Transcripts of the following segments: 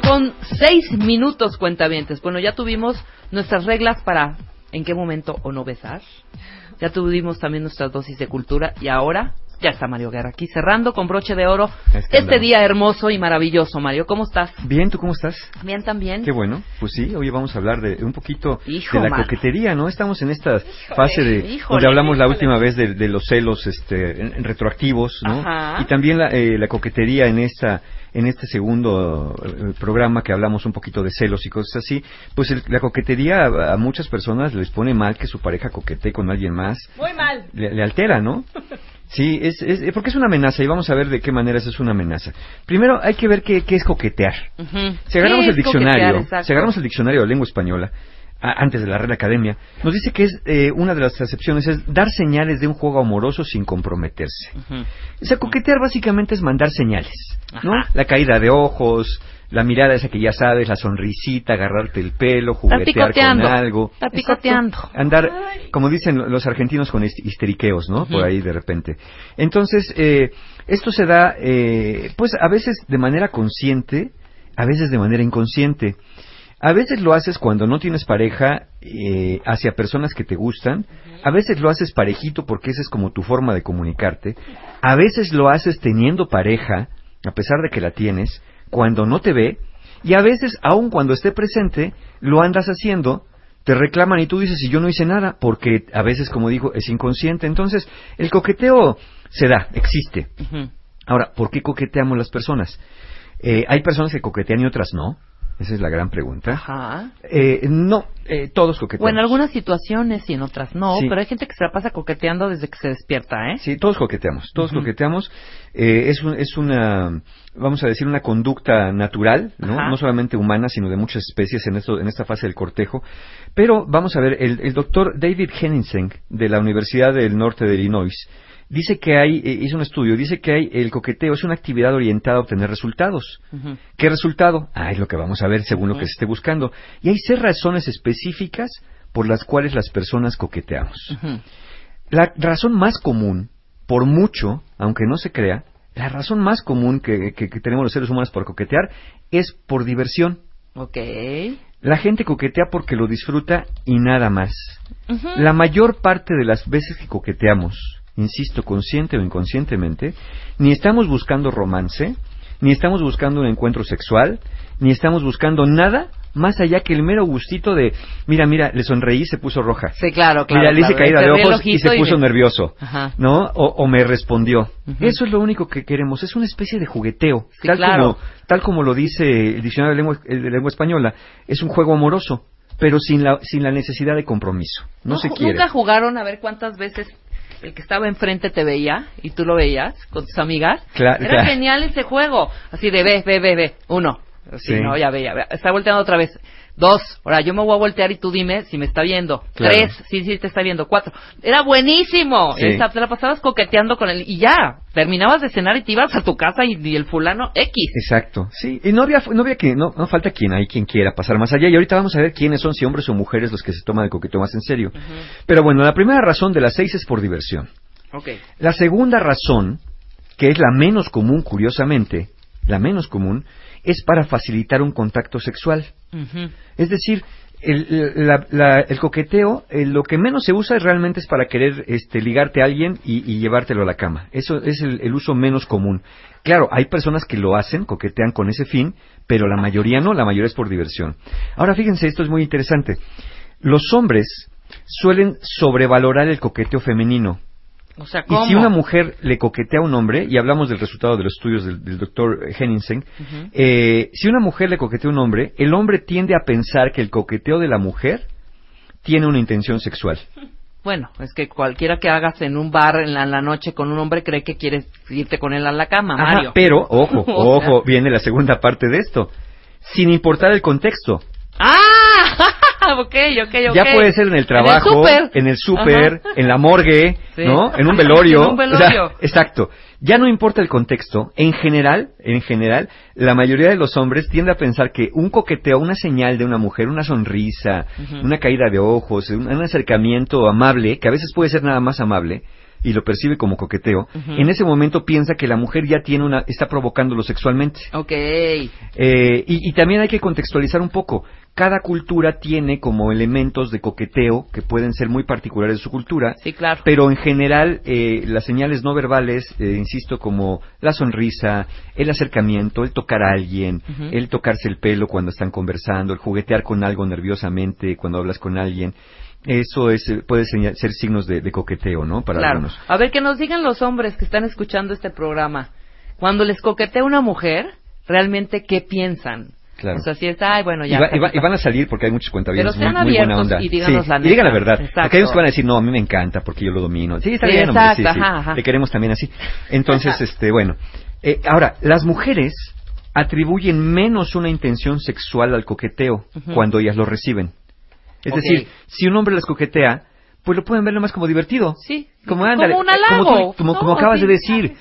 con 6 minutos cuentavientes. Bueno, ya tuvimos nuestras reglas para en qué momento o no besar. Ya tuvimos también nuestras dosis de cultura y ahora ya está Mario Guerra aquí cerrando con broche de oro este día hermoso y maravilloso. Mario, ¿cómo estás? Bien, ¿tú cómo estás? Bien también. Qué bueno. Pues sí, hoy vamos a hablar de un poquito Hijo, de la mano. coquetería, ¿no? Estamos en esta fase de híjole, donde hablamos la última vez de, de los celos este, en- en retroactivos, ¿no? Ajá. Y también la, eh, la coquetería en esta en este segundo eh, programa que hablamos un poquito de celos y cosas así, pues el- la coquetería a, a muchas personas les pone mal que su pareja coquetee con alguien más. Muy mal. le, le altera, ¿no? Sí, es, es, porque es una amenaza y vamos a ver de qué manera eso es una amenaza. Primero hay que ver qué, qué es coquetear. Si agarramos ¿Qué el diccionario, si agarramos el diccionario de lengua española, a- antes de la Real Academia, nos dice que es eh, una de las acepciones es dar señales de un juego amoroso sin comprometerse. Ujú. O sea, coquetear básicamente es mandar señales, ¿no? Ajá. La caída de ojos, la mirada esa que ya sabes, la sonrisita, agarrarte el pelo, juguetear con algo. Estar picoteando. Andar, como dicen los argentinos, con hist- histeriqueos, ¿no? Por ahí de repente. Entonces, eh, esto se da, eh, pues a veces de manera consciente, a veces de manera inconsciente. A veces lo haces cuando no tienes pareja eh, hacia personas que te gustan. A veces lo haces parejito porque esa es como tu forma de comunicarte. A veces lo haces teniendo pareja, a pesar de que la tienes, cuando no te ve. Y a veces, aun cuando esté presente, lo andas haciendo, te reclaman y tú dices, y yo no hice nada, porque a veces, como digo, es inconsciente. Entonces, el coqueteo se da, existe. Ahora, ¿por qué coqueteamos las personas? Eh, hay personas que coquetean y otras no. Esa es la gran pregunta. Ajá. Eh, no, eh, todos coqueteamos. O en algunas situaciones y en otras no, Sí. pero hay gente que se la pasa coqueteando desde que se despierta, ¿eh? Sí, todos coqueteamos, todos coqueteamos. Eh, es, un- es una, vamos a decir, una conducta natural, ¿no? Ajá. No solamente humana, sino de muchas especies en, esto, en esta fase del cortejo. Pero vamos a ver, el, el doctor David Henningsen, de la Universidad del Norte de Illinois, dice que hay, eh, hizo un estudio, dice que hay, el coqueteo es una actividad orientada a obtener resultados. ¿Qué resultado? Ah, es lo que vamos a ver según lo que se esté buscando. Y hay seis razones específicas por las cuales las personas coqueteamos. La razón más común, por mucho, aunque no se crea, la razón más común que, que- que tenemos los seres humanos por coquetear es por diversión. Ok. La gente coquetea porque lo disfruta y nada más. La mayor parte de las veces que coqueteamos, insisto, consciente o inconscientemente, ni estamos buscando romance, ni estamos buscando un encuentro sexual, ni estamos buscando nada más allá que el mero gustito de, mira, mira, le sonreí y se puso roja. Sí, claro, claro. Mira, le hice claro. caída Te de ojos y se puso me- nervioso, Ajá. ¿no? O, o me respondió. Eso es lo único que queremos, es una especie de jugueteo. Sí, tal, claro. como, tal como lo dice el diccionario de lengua, de lengua española, es un juego amoroso, pero sin la, sin la necesidad de compromiso. No, se ju- quiere. ¿Nunca jugaron a ver cuántas veces el que estaba enfrente te veía y tú lo veías con tus amigas? Cla- Era genial ese juego. Así de ve, ve, ve, ve. Uno. Sí. no, ya ve, ya ve. Está volteando otra vez. Dos. Ahora yo me voy a voltear y tú dime si me está viendo. Claro. Tres. Sí, sí, te está viendo. Cuatro. Era buenísimo. Sí. Esa- te la pasabas coqueteando con él y ya. Terminabas de cenar y te ibas a tu casa y, y el fulano X. Exacto, sí. Y no había, no había que, no, no falta quien hay quien quiera pasar más allá. Y ahorita vamos a ver quiénes son, si hombres o mujeres, los que se toman el coqueteo más en serio. Pero bueno, la primera razón de las seis es por diversión. Ok. La segunda razón, que es la menos común, curiosamente, la menos común, es para facilitar un contacto sexual. Es decir, el, la- la- el coqueteo, eh, lo que menos se usa realmente es para querer este, ligarte a alguien y, y llevártelo a la cama. Eso es el, el uso menos común. Claro, hay personas que lo hacen, coquetean con ese fin, pero la mayoría no, la mayoría es por diversión. Ahora fíjense, esto es muy interesante. Los hombres suelen sobrevalorar el coqueteo femenino. O sea, Y ¿cómo? si una mujer le coquetea a un hombre, y hablamos del resultado de los estudios del, del doctor Henningsen, eh, si una mujer le coquetea a un hombre, el hombre tiende a pensar que el coqueteo de la mujer tiene una intención sexual. Bueno, es que cualquiera que hagas en un bar en la, en la noche con un hombre cree que quieres irte con él a la cama, Ajá, Mario. pero, ojo, ojo, viene la segunda parte de esto. Sin importar el contexto. ¡Ah! ok, ok, ok. Ya puede ser en el trabajo, en el súper, en la morgue, Sí. ¿no? En un velorio. En un velorio. O sea, exacto. Ya no importa el contexto. En general, en general, la mayoría de los hombres tiende a pensar que un coqueteo, una señal de una mujer, una sonrisa, una caída de ojos, un, un acercamiento amable, que a veces puede ser nada más amable, y lo percibe como coqueteo, en ese momento piensa que la mujer ya tiene una, está provocándolo sexualmente. Ok. Eh, y, y también hay que contextualizar un poco. Cada cultura tiene como elementos de coqueteo que pueden ser muy particulares de su cultura, Sí, claro. pero en general eh, las señales no verbales, eh, insisto, como la sonrisa, el acercamiento, el tocar a alguien, el tocarse el pelo cuando están conversando, el juguetear con algo nerviosamente cuando hablas con alguien, eso es, eh, puede ser signos de, de coqueteo, ¿no? Para claro. algunos. A ver, que nos digan los hombres que están escuchando este programa. Cuando les coquetea una mujer, ¿realmente qué piensan? Claro. O sea, si es, ay, bueno, ya. y, va- y va- y van a salir porque hay muchos cuentavientes muy, muy buena onda. y díganos Sí, la y digan la verdad. Exacto. Porque hay unos que van a decir, no, a mí me encanta porque yo lo domino. Sí, está Sí, bien, hombre, sí, ajá, ajá. Te queremos también así. Entonces, este, bueno. Eh, ahora, las mujeres atribuyen menos una intención sexual al coqueteo Ujú. cuando ellas lo reciben. Es Ok. decir, si un hombre les coquetea, pues lo pueden ver más como divertido. Sí. Como, Como ándale, un eh, como, halago. tú- como, No, como acabas sí. de decir.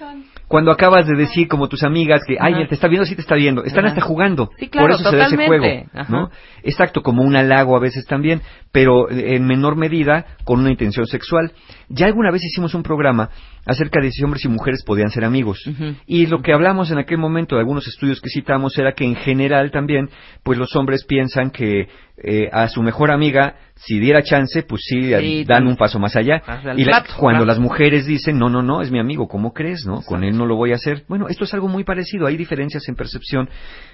Cuando acabas de decir, como tus amigas, que, ay, él te está viendo, sí te está viendo. Están Ajá. hasta jugando. Sí, claro, Por eso se da ese juego, Ajá. ¿no? Exacto, como un halago a veces también, pero en menor medida con una intención sexual. Ya alguna vez hicimos un programa acerca de si hombres y mujeres podían ser amigos. Y lo que hablamos en aquel momento de algunos estudios que citamos era que en general también, pues los hombres piensan que eh, a su mejor amiga, si diera chance, pues sí, Sí, dan un paso más allá. Y la- plato, cuando las mujeres dicen, no, no, no, es mi amigo, ¿cómo crees? no Con él no lo voy a hacer. Bueno, esto es algo muy parecido. Hay diferencias en percepción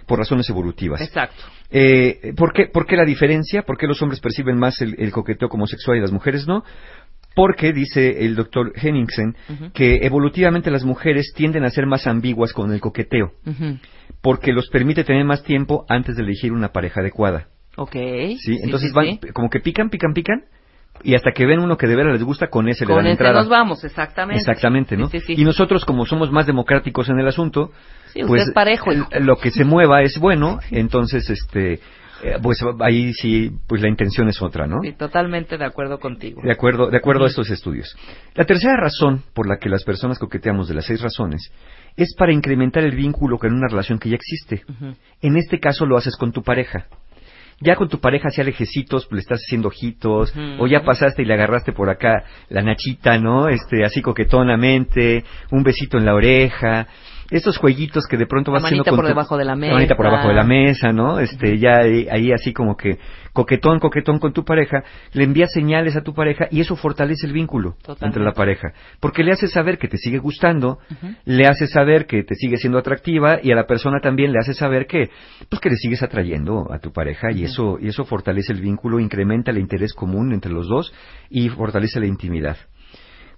por razones evolutivas. Exacto. Eh, ¿por, qué, ¿Por qué la diferencia? ¿Por qué los hombres perciben más el, el coqueteo como sexual y las mujeres no? Porque, dice el doctor Henningsen, que evolutivamente las mujeres tienden a ser más ambiguas con el coqueteo, porque los permite tener más tiempo antes de elegir una pareja adecuada. Ok. ¿sí? Entonces sí, van, sí. como que pican, pican, pican, y hasta que ven uno que de veras les gusta, con ese le dan ese entrada. nos vamos, exactamente. Exactamente, ¿no? Sí, sí, sí. Y nosotros, como somos más democráticos en el asunto, Sí, usted pues es parejo, l- lo que se mueva es bueno, entonces, este, eh, pues ahí sí, pues la intención es otra, ¿no? Sí, totalmente de acuerdo contigo. De acuerdo, de acuerdo a estos estudios. La tercera razón por la que las personas coqueteamos de las seis razones es para incrementar el vínculo con una relación que ya existe. En este caso lo haces con tu pareja. Ya con tu pareja hacía lejecitos, le estás haciendo ojitos, o ya pasaste y le agarraste por acá la nachita, ¿no? Este, así coquetonamente, un besito en la oreja, estos jueguitos que de pronto vas haciendo con por tu- debajo de la La manita por mesa. debajo de la mesa, ¿no? Este, ya ahí, ahí así como que coquetón, coquetón con tu pareja, le envías señales a tu pareja y eso fortalece el vínculo Totalmente. entre la pareja. Porque le hace saber que te sigue gustando, le hace saber que te sigue siendo atractiva y a la persona también le hace saber que, pues que le sigues atrayendo a tu pareja y eso, y eso fortalece el vínculo, incrementa el interés común entre los dos y fortalece la intimidad.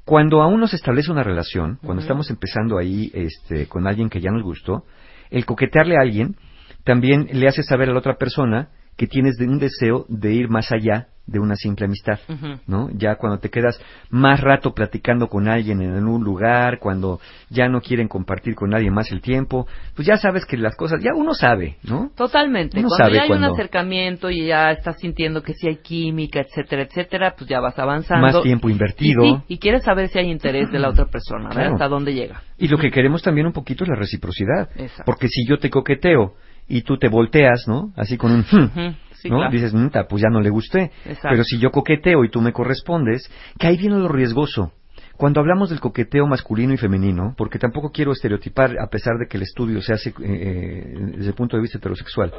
Cuando aún no se establece una relación, cuando estamos empezando ahí este, con alguien que ya nos gustó, el coquetearle a alguien también le hace saber a la otra persona que tienes de un deseo de ir más allá de una simple amistad. ¿no? Ya cuando te quedas más rato platicando con alguien en un lugar, cuando ya no quieren compartir con nadie más el tiempo, pues ya sabes que las cosas, ya uno sabe, ¿no? Totalmente. Uno cuando sabe ya hay cuando- un acercamiento y ya estás sintiendo que sí hay química, etcétera, etcétera, pues ya vas avanzando. Más tiempo invertido. Y, sí, y quieres saber si hay interés de la otra persona, ¿verdad? Claro. Hasta dónde llega. Y lo que queremos también un poquito es la reciprocidad. Exacto. Porque si yo te coqueteo y tú te volteas, ¿no? Así con un... "Hmm", sí, ¿no? claro. Dices, "Mm, ta, pues ya no le gusté. Exacto. Pero si yo coqueteo y tú me correspondes, que ahí viene lo riesgoso. Cuando hablamos del coqueteo masculino y femenino, porque tampoco quiero estereotipar a pesar de que el estudio se hace eh, eh, desde el punto de vista heterosexual,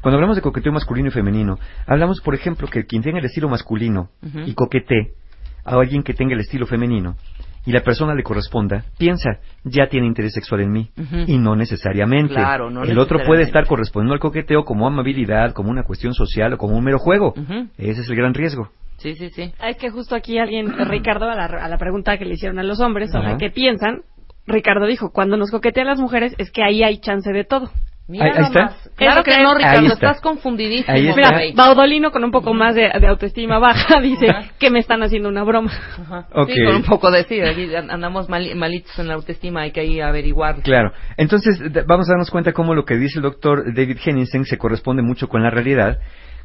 cuando hablamos de coqueteo masculino y femenino, hablamos, por ejemplo, que quien tenga el estilo masculino y coquetee a alguien que tenga el estilo femenino y la persona le corresponda, piensa, ya tiene interés sexual en mí. Y no necesariamente. Claro, no el otro puede estar correspondiendo al coqueteo como amabilidad, como una cuestión social o como un mero juego. Ese es el gran riesgo. Sí, sí, sí. Es que justo aquí alguien, Ricardo, a la, a la pregunta que le hicieron a los hombres sobre Ajá. qué piensan, Ricardo dijo, cuando nos coquetean las mujeres es que ahí hay chance de todo. Mira Ahí- ahí está. Claro que no, Ricardo, está. estás confundidísimo. Ahí está. Mira. Baudolino con un poco más de, de autoestima baja dice que me están haciendo una broma. Ajá. Ok. Sí, con un poco de sí, aquí andamos mali- malitos en la autoestima, hay que ahí averiguar. Claro. Entonces, vamos a darnos cuenta cómo lo que dice el doctor David Henningsen se corresponde mucho con la realidad.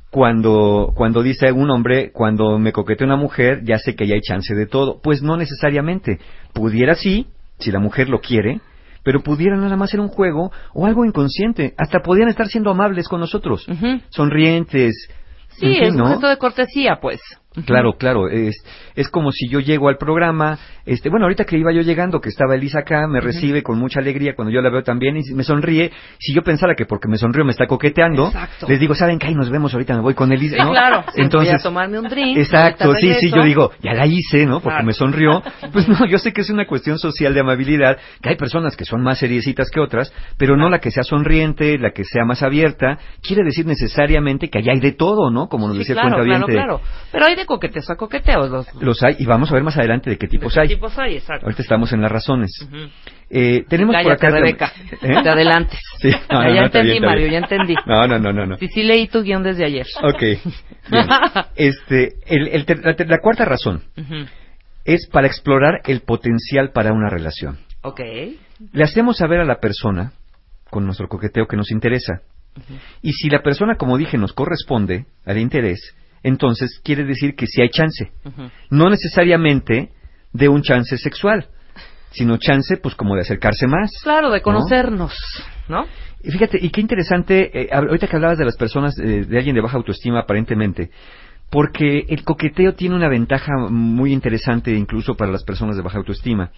Cuando, cuando dice un hombre, cuando me coquetea una mujer, ya sé que ya hay chance de todo. Pues no necesariamente. Pudiera sí, si la mujer lo quiere, pero pudiera nada más ser un juego o algo inconsciente. Hasta podrían estar siendo amables con nosotros. Sonrientes. Sí, en fin, es un ¿no? gesto de cortesía, pues. Claro, claro, es, es como si yo llego al programa, este, bueno, ahorita que iba yo llegando, que estaba Elisa acá, me recibe con mucha alegría cuando yo la veo también y me sonríe, si yo pensara que porque me sonrió me está coqueteando, Exacto. les digo, ¿saben qué? Ahí nos vemos ahorita, me voy con Elisa, Sí, ¿no? claro. Entonces, Voy a tomarme un drink. Exacto, sí, sí, yo digo, ya la hice, ¿no? Porque Claro. me sonrió. Pues no, yo sé que es una cuestión social de amabilidad, que hay personas que son más seriecitas que otras, pero no la que sea sonriente, la que sea más abierta, quiere decir necesariamente que allá hay de todo, ¿no? Como nos Sí, decía claro, el claro, claro. Pero hay de coqueteos a coqueteos. Los, Los hay, y vamos a ver más adelante de qué tipos de hay. qué tipos hay, exacto. Ahorita estamos en las razones. Eh, tenemos por acá... Rebeca. ¿Eh? Te adelantes. Sí, no, no, ya no, entendí, bien, Mario, ya entendí. No, no, no, no. no. Sí, sí leí tu guion desde ayer. Ok. Bien. Este, el- el la, la cuarta razón es para explorar el potencial para una relación. Ok. Le hacemos saber a la persona, con nuestro coqueteo, que nos interesa. Y si la persona, como dije, nos corresponde al interés, entonces quiere decir que sí hay chance. No necesariamente de un chance sexual, sino chance, pues, como de acercarse más. Claro, de ¿no? conocernos, ¿no? Y fíjate, y qué interesante, eh, ahorita que hablabas de las personas, eh, de alguien de baja autoestima aparentemente, porque el coqueteo tiene una ventaja muy interesante incluso para las personas de baja autoestima.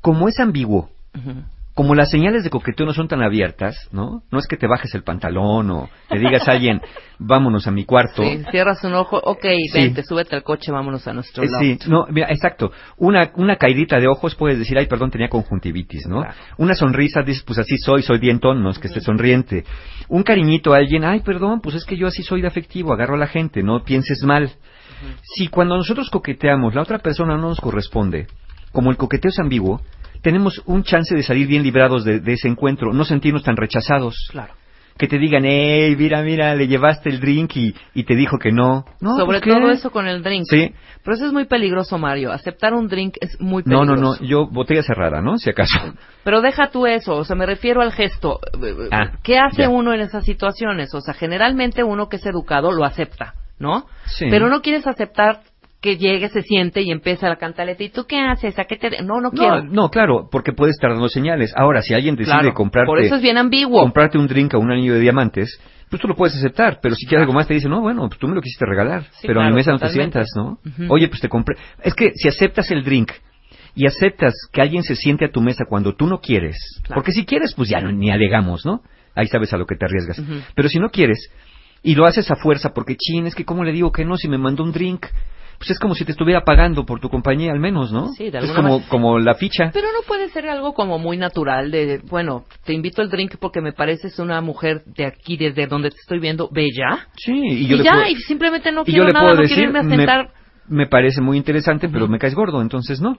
Como es ambiguo, Ujú. Como las señales de coqueteo no son tan abiertas, ¿no? No es que te bajes el pantalón o le digas a alguien, vámonos a mi cuarto. Sí, cierras un ojo, ok, Sí. vente, súbete al coche, vámonos a nuestro Eh, lado. sí, no, mira, exacto. Una, una caidita de ojos puedes decir, ay, perdón, tenía conjuntivitis, ¿no? Claro. Una sonrisa, dices, pues así soy, soy dientón, no es que esté sonriente. Un cariñito a alguien, ay, perdón, pues es que yo así soy de afectivo, agarro a la gente, no pienses mal. Si cuando nosotros coqueteamos, la otra persona no nos corresponde, como el coqueteo es ambiguo, tenemos un chance de salir bien librados de, de ese encuentro, no sentirnos tan rechazados. Claro. Que te digan, hey, mira, mira, le llevaste el drink y, y te dijo que no. no Sobre todo eso con el drink. Sí. Pero eso es muy peligroso, Mario. Aceptar un drink es muy No, peligroso. no, no, yo botella cerrada, ¿no? Si acaso. Pero deja tú eso, o sea, me refiero al gesto. Ah, ¿Qué hace ya. uno en esas situaciones? O sea, generalmente uno que es educado lo acepta, ¿no? Sí. Pero no quieres aceptar que llegue, se siente y empieza la cantaleta. ¿Y tú qué haces? ¿A qué te...? de-?" No, no quiero. No, no, claro, porque puede estar dando señales. Ahora, si alguien decide Claro, comprarte, Por eso es bien ambiguo. comprarte un drink a un anillo de diamantes, pues tú lo puedes aceptar, pero si quieres algo más te dice, no, bueno, pues tú me lo quisiste regalar, Sí, pero a claro, mi mesa no totalmente. te sientas, ¿no? Oye, pues te compré. Es que si aceptas el drink y aceptas que alguien se siente a tu mesa cuando tú no quieres, Claro. porque si quieres, pues ya no- ni alegamos, ¿no? Ahí sabes a lo que te arriesgas. Pero si no quieres y lo haces a fuerza, porque chin, es que cómo le digo que no si me mandó un drink. Pues es como si te estuviera pagando por tu compañía al menos, ¿no? Sí, de es alguna como, manera. como la ficha. Pero no puede ser algo como muy natural de, bueno, te invito al drink porque me pareces una mujer de aquí, desde donde te estoy viendo, bella. Sí, y Y, yo le ya, puedo- y simplemente no y yo quiero le nada, puedo no decir, quiero irme a sentar. me parece muy interesante, pero me caes gordo, entonces no.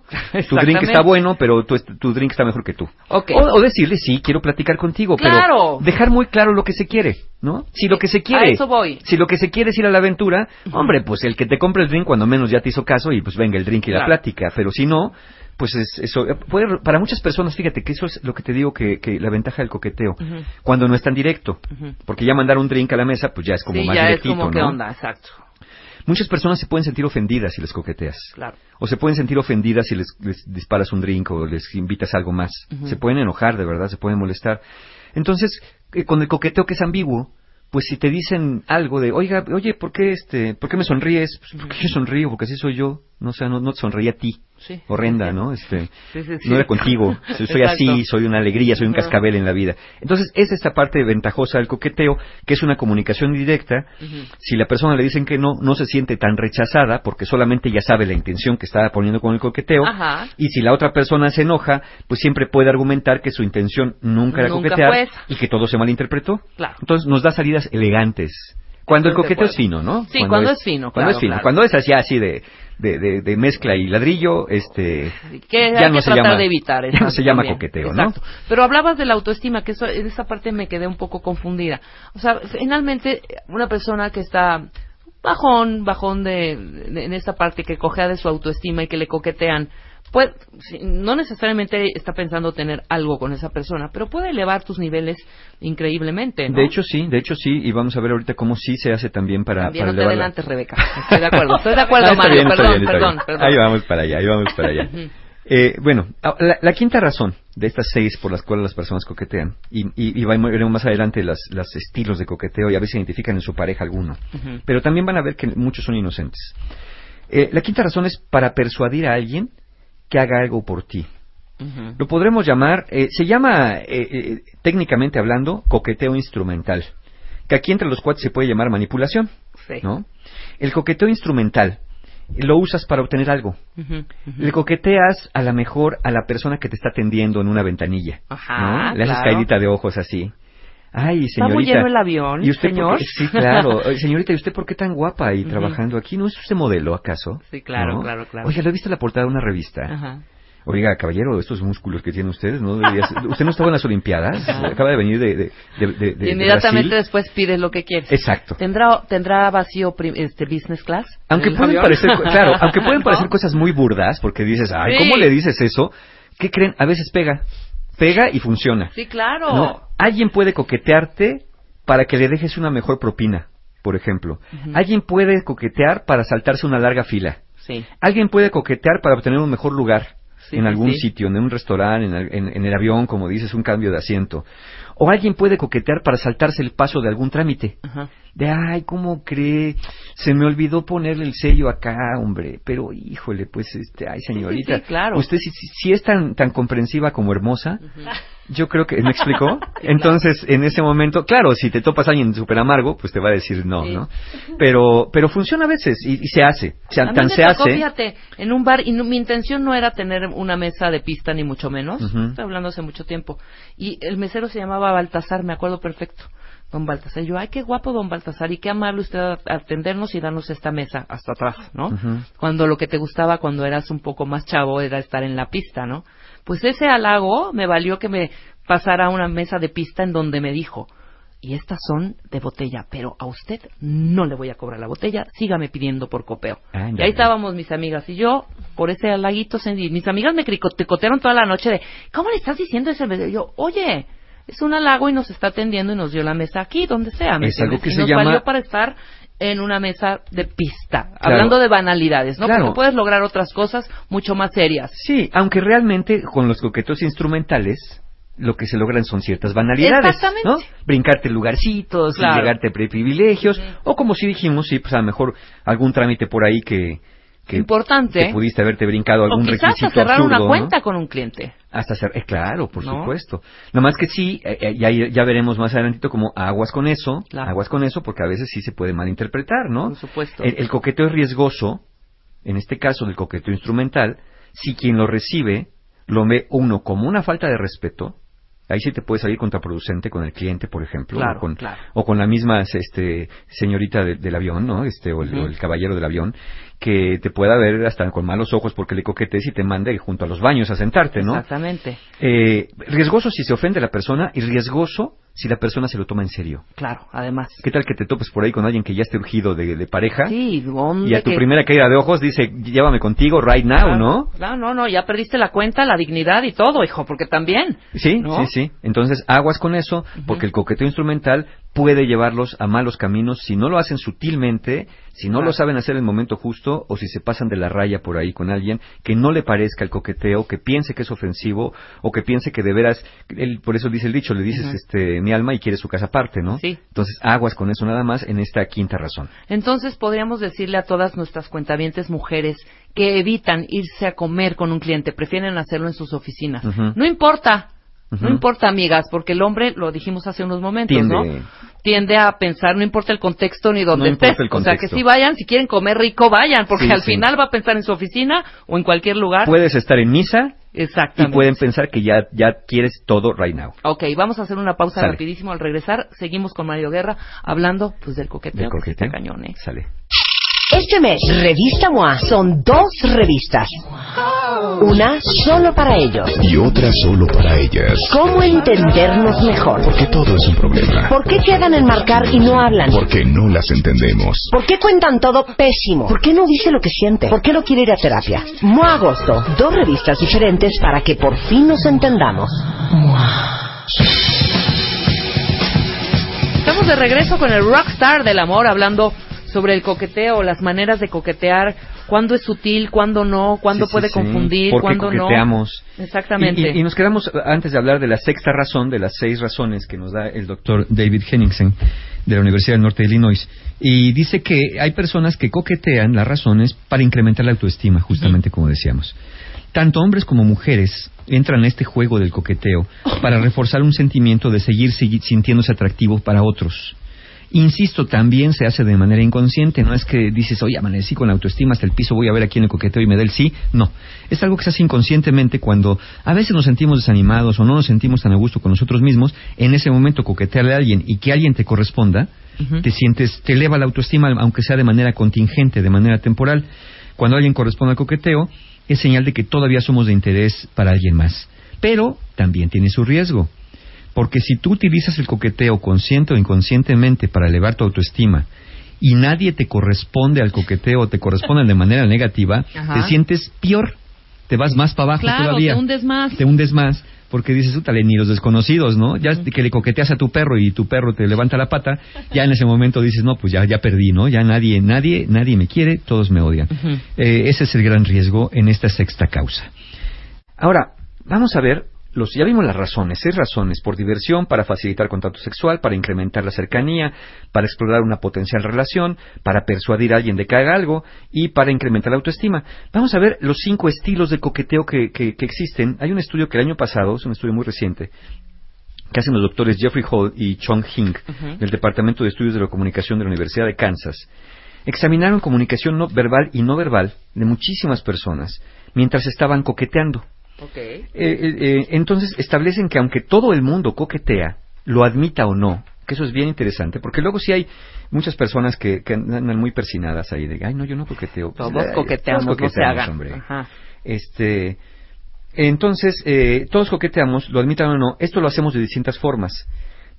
Tu drink está bueno, pero tu, tu drink está mejor que tú. O, o decirle, sí, quiero platicar contigo, Claro. pero dejar muy claro lo que se quiere, ¿no? Si lo que se quiere, A eso voy. si lo que se quiere es ir a la aventura, hombre, pues el que te compre el drink cuando menos ya te hizo caso y pues venga el drink y la plática, pero si no, pues es, eso puede- para muchas personas, fíjate que eso es lo que te digo que, que la ventaja del coqueteo, cuando no es tan directo, porque ya mandar un drink a la mesa, pues ya es como sí, más ya es ¿qué onda? Exacto. Muchas personas se pueden sentir ofendidas si les coqueteas. Claro. O se pueden sentir ofendidas si les, les disparas un drink o les invitas algo más. Se pueden enojar, de verdad, se pueden molestar. Entonces, eh, con el coqueteo que es ambiguo, pues si te dicen algo de, oiga, oye, ¿por qué, este, ¿por qué me sonríes? Pues, porque yo sonrío, porque así soy yo. No, o sea, no, no te sonreí a ti, Sí. horrenda, ¿no? Este, Sí, sí, sí. no era contigo, soy, Exacto. así, soy una alegría, soy un cascabel en la vida. Entonces, es esta parte ventajosa del coqueteo, que es una comunicación directa. Si la persona le dicen que no, no se siente tan rechazada, porque solamente ya sabe la intención que está poniendo con el coqueteo. Ajá. Y si la otra persona se enoja, pues siempre puede argumentar que su intención nunca era Nunca coquetear y que todo se malinterpretó. Claro. Entonces nos da salidas elegantes. Cuando el coqueteo es fino, ¿no? Sí, cuando es fino, Cuando claro, es fino. claro. Cuando es así, así de, de, de- de mezcla y ladrillo, este... que ya no que se llama- de evitar. ya no se llama también. coqueteo, Exacto. ¿no? Pero hablabas de la autoestima, que eso, en esa parte me quedé un poco confundida. O sea, finalmente, una persona que está bajón, bajón de, de- en esta parte, que cojea de su autoestima y que le coquetean, sí, no necesariamente está pensando tener algo con esa persona, pero puede elevar tus niveles increíblemente, ¿no? De hecho sí, de hecho sí, y vamos a ver ahorita cómo sí se hace también para, También para no te adelantes, Rebeca. Estoy de acuerdo, estoy de acuerdo, Ah, Mario. bien, perdón, bien, perdón, perdón. Ahí vamos para allá, ahí vamos para allá. Eh, bueno, la, la quinta razón de estas seis por las cuales las personas coquetean, y, y, y veremos más adelante las, las estilos de coqueteo y a veces identifican en su pareja alguno, Ujú. pero también van a ver que muchos son inocentes. Eh, la quinta razón es para persuadir a alguien que haga algo por ti. Lo podremos llamar, eh, se llama, eh, eh, técnicamente hablando, coqueteo instrumental, que aquí entre los cuates se puede llamar manipulación, Sí. ¿no? El coqueteo instrumental lo usas para obtener algo. Le coqueteas a la mejor a la persona que te está atendiendo en una ventanilla. Ajá, ¿no? Le haces claro. caidita de ojos así. Ay, ¿Está señorita. muy lleno el avión, ¿Y usted señor? qué- Sí, claro. Señorita, ¿y usted por qué tan guapa y Ujú. trabajando aquí? ¿No es usted modelo, acaso? Sí, claro, ¿No? claro, claro. Oiga, ¿lo he visto en la portada de una revista? Ajá. Oiga, caballero, estos músculos que tiene usted, ¿no ¿Usted no estaba en las Olimpiadas? Ajá. Acaba de venir de, de, de, de- inmediatamente Brasil. después pides lo que quieres. Exacto. ¿Tendrá, tendrá vacío este business class? Aunque ¿El pueden parecer, claro, aunque pueden ¿No? parecer cosas muy burdas, porque dices, ay, Sí. ¿cómo le dices eso? ¿Qué creen? A veces pega. Pega y funciona. Sí, claro. No, alguien puede coquetearte para que le dejes una mejor propina, por ejemplo. Alguien puede coquetear para saltarse una larga fila. Sí. Alguien puede coquetear para obtener un mejor lugar Sí, en algún sí. sitio, en un restaurante, en, el- en- en el avión, como dices, un cambio de asiento. O alguien puede coquetear para saltarse el paso de algún trámite. Ajá. De, ay, ¿cómo cree? Se me olvidó ponerle el sello acá, hombre. Pero, híjole, pues, este, ay, señorita. sí, claro. Usted, si es tan, tan comprensiva como hermosa, Ujú. Yo creo que, ¿me explicó? Entonces, en ese momento, claro, si te topas a alguien súper amargo, pues te va a decir no, Sí. ¿no? Pero, pero funciona a veces y, y se hace. O sea, A mí tan me se tocó, hace. fíjate, en un bar, y no- mi intención no era tener una mesa de pista, ni mucho menos. Ujú. Estoy hablando hace mucho tiempo. Y el mesero se llamaba Baltasar, me acuerdo perfecto. Don Baltasar. Yo, ay, qué guapo, don Baltasar, y qué amable usted a atendernos y darnos esta mesa hasta atrás, ¿no? Cuando lo que te gustaba cuando eras un poco más chavo era estar en la pista, ¿no? Pues ese halago me valió que me pasara a una mesa de pista en donde me dijo, y estas son de botella, pero a usted no le voy a cobrar la botella, sígame pidiendo por copeo. Ándale. Y ahí estábamos mis amigas y yo, por ese halaguito, mis amigas me cricotearon toda la noche de, ¿cómo le estás diciendo ese? Y yo, oye, es un halago y nos está atendiendo y nos dio la mesa aquí, donde sea, ¿me Es algo que y se nos llama- valió para estar en una mesa de pista, Claro. hablando de banalidades, ¿no? Claro. Porque puedes lograr otras cosas mucho más serias. Sí, aunque realmente con los coquetos instrumentales lo que se logran son ciertas banalidades, Exactamente. ¿no? Brincarte lugarcitos, Claro. llegarte privilegios, o como si dijimos, sí, pues a lo mejor algún trámite por ahí que, que, Importante. que pudiste haberte brincado o algún quizás requisito hasta cerrar absurdo, una ¿no? cuenta con un cliente. Hasta ser, eh, claro, por ¿No? supuesto. Nada más que sí, eh, eh, ya, ya veremos más adelantito como aguas con eso, Claro. aguas con eso, porque a veces sí se puede malinterpretar, ¿no? Por supuesto. El, el coqueteo es riesgoso, en este caso del coqueteo instrumental, si quien lo recibe lo ve uno como una falta de respeto, ahí sí te puede salir contraproducente con el cliente, por ejemplo, Claro, o, con, claro. o con la misma este, señorita de- del avión, ¿no? Este, o, el, Ujú. o el caballero del avión, que te pueda ver hasta con malos ojos porque le coquetes y te mande junto a los baños a sentarte, ¿no? Exactamente. Eh, riesgoso si se ofende la persona y riesgoso si la persona se lo toma en serio. Claro, además. ¿Qué tal que te topes por ahí con alguien que ya esté urgido de, de pareja? Sí, hombre. Y a tu que- primera caída de ojos dice, llévame contigo right now, Claro, ¿no? Claro, no, no, ya perdiste la cuenta, la dignidad y todo, hijo, porque también. Sí, ¿No? sí, sí. Entonces, aguas con eso, porque el coqueteo instrumental puede llevarlos a malos caminos si no lo hacen sutilmente, si no lo saben hacer en el momento justo o si se pasan de la raya por ahí con alguien que no le parezca el coqueteo, que piense que es ofensivo o que piense que de veras, él, por eso dice el dicho, le dices este mi alma y quiere su casa aparte, ¿no? Sí. Entonces aguas con eso nada más en esta quinta razón. Entonces podríamos decirle a todas nuestras cuentavientes mujeres que evitan irse a comer con un cliente, prefieren hacerlo en sus oficinas. No importa, No importa, amigas, porque el hombre, lo dijimos hace unos momentos, Tiende. ¿no? Tiende a pensar, no importa el contexto ni dónde No importa estés. el O sea, que si vayan, si quieren comer rico, vayan, porque Sí, al sí. final va a pensar en su oficina o en cualquier lugar. Puedes estar en misa y Exactamente. pueden pensar que ya, ya quieres todo right now. Ok, vamos a hacer una pausa Sale. rapidísimo. Al regresar, seguimos con Mario Guerra hablando pues del coqueteo. Del coqueteo. cañón, ¿eh? Sale. Este mes, Revista MOA son dos revistas. Una solo para ellos. Y otra solo para ellas. ¿Cómo entendernos mejor? Porque todo es un problema. ¿Por qué quedan en marcar y no hablan? Porque no las entendemos. ¿Por qué cuentan todo pésimo? ¿Por qué no dice lo que siente? ¿Por qué no quiere ir a terapia? MOA Agosto, dos revistas diferentes para que por fin nos entendamos. Estamos de regreso con el rockstar del amor, hablando sobre el coqueteo, las maneras de coquetear, cuándo es sutil, cuándo no, cuándo Sí, puede sí. confundir, ¿Por qué cuándo no. Exactamente. Y, y- y nos quedamos, antes de hablar de la sexta razón, de las seis razones que nos da el doctor David Henningsen de la Universidad del Norte de Illinois. Y dice que hay personas que coquetean las razones para incrementar la autoestima, justamente como decíamos. Tanto hombres como mujeres entran en este juego del coqueteo para reforzar un sentimiento de seguir sintiéndose atractivo para otros. Insisto, también se hace de manera inconsciente, no es que dices, oye, amanecí con la autoestima hasta el piso, voy a ver a quién le coqueteo y me da el sí. No, es algo que se hace inconscientemente cuando a veces nos sentimos desanimados o no nos sentimos tan a gusto con nosotros mismos. En ese momento, coquetearle a alguien y que alguien te corresponda, te sientes, te eleva la autoestima, aunque sea de manera contingente, de manera temporal. Cuando alguien corresponde al coqueteo, es señal de que todavía somos de interés para alguien más. Pero también tiene su riesgo. Porque si tú utilizas el coqueteo consciente o inconscientemente para elevar tu autoestima y nadie te corresponde al coqueteo o te corresponde de manera negativa, Ajá. te sientes peor, te vas más para abajo Claro, todavía. te hundes más. Te hundes más porque dices, útale, ni los desconocidos, ¿no? Ya que le coqueteas a tu perro y tu perro te levanta la pata, ya en ese momento dices, no, pues ya, ya perdí, ¿no? Ya nadie, nadie, nadie me quiere, todos me odian. Eh, ese es el gran riesgo en esta sexta causa. Ahora, vamos a ver, los, ya vimos las razones, seis razones, por diversión, para facilitar contacto sexual, para incrementar la cercanía, para explorar una potencial relación, para persuadir a alguien de que haga algo y para incrementar la autoestima. Vamos a ver los cinco estilos de coqueteo que, que- que existen. Hay un estudio que el año pasado, es un estudio muy reciente, que hacen los doctores Jeffrey Hall y Chong Hing del Departamento de Estudios de la Comunicación de la Universidad de Kansas. Examinaron comunicación no verbal y no verbal de muchísimas personas mientras estaban coqueteando. Ok. Eh, eh, eh, entonces establecen que aunque todo el mundo coquetea, lo admita o no, que eso es bien interesante, porque luego sí hay muchas personas que, que andan muy persinadas ahí de, ay, no, yo no coqueteo. Todos Ay, coqueteamos, todos no se coqueteamos, hagan. hombre. Ajá. Este, entonces, eh, todos coqueteamos, lo admitan o no, esto lo hacemos de distintas formas.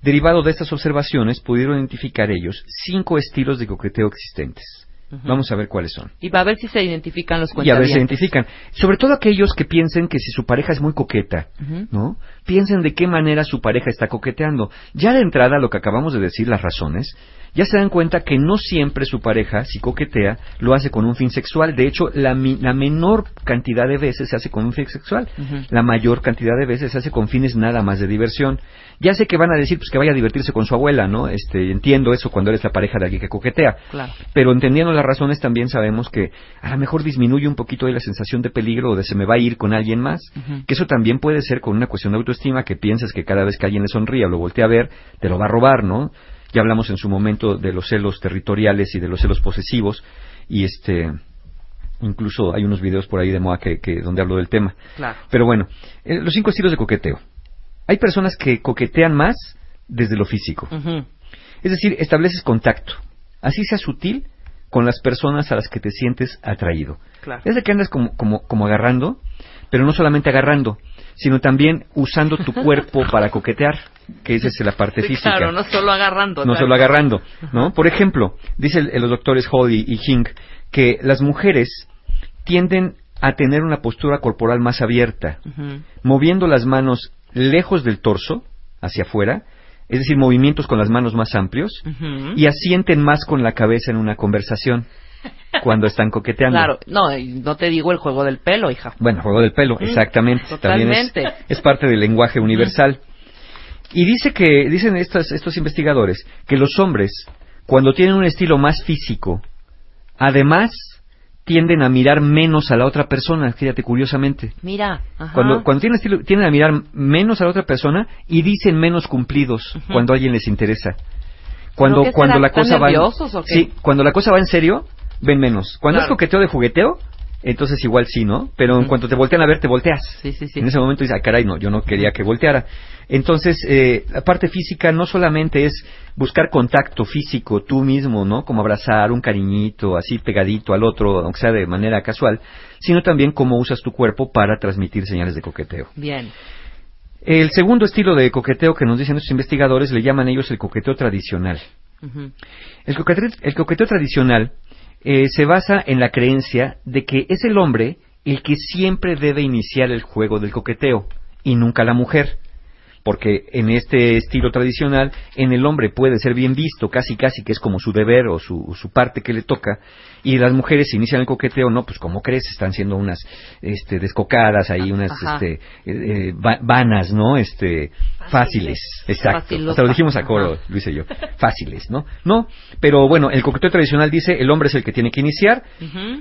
Derivado de estas observaciones, pudieron identificar ellos cinco estilos de coqueteo existentes. Vamos a ver cuáles son. Y va a ver si se identifican los Y a ver si se cuentavientes. identifican. Sobre todo aquellos que piensen que si su pareja es muy coqueta. ¿no? Piensen de qué manera su pareja está coqueteando. Ya de entrada, lo que acabamos de decir, las razones, ya se dan cuenta que no siempre su pareja, si coquetea, lo hace con un fin sexual. De hecho, la, mi- la menor cantidad de veces se hace con un fin sexual. La mayor cantidad de veces se hace con fines nada más de diversión. Ya sé que van a decir pues que vaya a divertirse con su abuela, ¿no? Este, entiendo eso cuando eres la pareja de alguien que coquetea. Claro. Pero entendiendo las razones también sabemos que a lo mejor disminuye un poquito ahí la sensación de peligro o de se me va a ir con alguien más. Que eso también puede ser con una cuestión de autoestima, que piensas que cada vez que alguien le sonríe o lo voltea a ver, te lo va a robar, ¿no? Ya hablamos en su momento de los celos territoriales y de los celos posesivos y este incluso hay unos videos por ahí de que, que- donde hablo del tema. Claro. Pero bueno, eh, los cinco estilos de coqueteo. Hay personas que coquetean más desde lo físico. Es decir, estableces contacto, así sea sutil, con las personas a las que te sientes atraído. Claro. Es de que andas como, como, como agarrando, pero no solamente agarrando, sino también usando tu cuerpo para coquetear, que esa es la parte Sí, física. claro, no solo agarrando. No solo agarrando, ¿no? Por ejemplo, dicen los doctores Hall y, Hink que las mujeres tienden a tener una postura corporal más abierta, moviendo las manos lejos del torso, hacia afuera, es decir, movimientos con las manos más amplios, y asienten más con la cabeza en una conversación cuando están coqueteando. Claro, no, no te digo el juego del pelo, hija. Bueno, juego del pelo, Mm, exactamente. También es, es parte del lenguaje universal. Y dice que, dicen estos, estos investigadores, que los hombres, cuando tienen un estilo más físico, además tienden a mirar menos a la otra persona, fíjate curiosamente. Mira, ajá. Cuando, cuando tienen estilo, tienden a mirar menos a la otra persona y dicen menos cumplidos cuando a alguien les interesa. Cuando, cuando la ¿Están cosa va en- sí, cuando la cosa va en serio, ven menos. Cuando es coqueteo de jugueteo, entonces igual sí, ¿no? Pero en cuanto te voltean a ver, te volteas. Sí, sí, sí. En ese momento dices, ah, caray, no, yo no quería que volteara. Entonces, eh, la parte física no solamente es buscar contacto físico tú mismo, ¿no? Como abrazar un cariñito, así pegadito al otro, aunque sea de manera casual, sino también cómo usas tu cuerpo para transmitir señales de coqueteo. Bien. El segundo estilo de coqueteo que nos dicen estos investigadores le llaman ellos el coqueteo tradicional. El coqueteo, el coqueteo tradicional eh, se basa en la creencia de que es el hombre el que siempre debe iniciar el juego del coqueteo y nunca la mujer. Porque en este estilo tradicional, en el hombre puede ser bien visto, casi casi que es como su deber o su, su parte que le toca, y las mujeres se inician el coqueteo, no, pues como crees, están siendo unas este, descocadas ahí, unas este, eh, va- vanas, ¿no? Este, fáciles, exacto. Facilosa. Hasta lo dijimos a coro, Ajá. Luis y yo. Fáciles, ¿no? No, pero bueno, el coqueteo tradicional dice el hombre es el que tiene que iniciar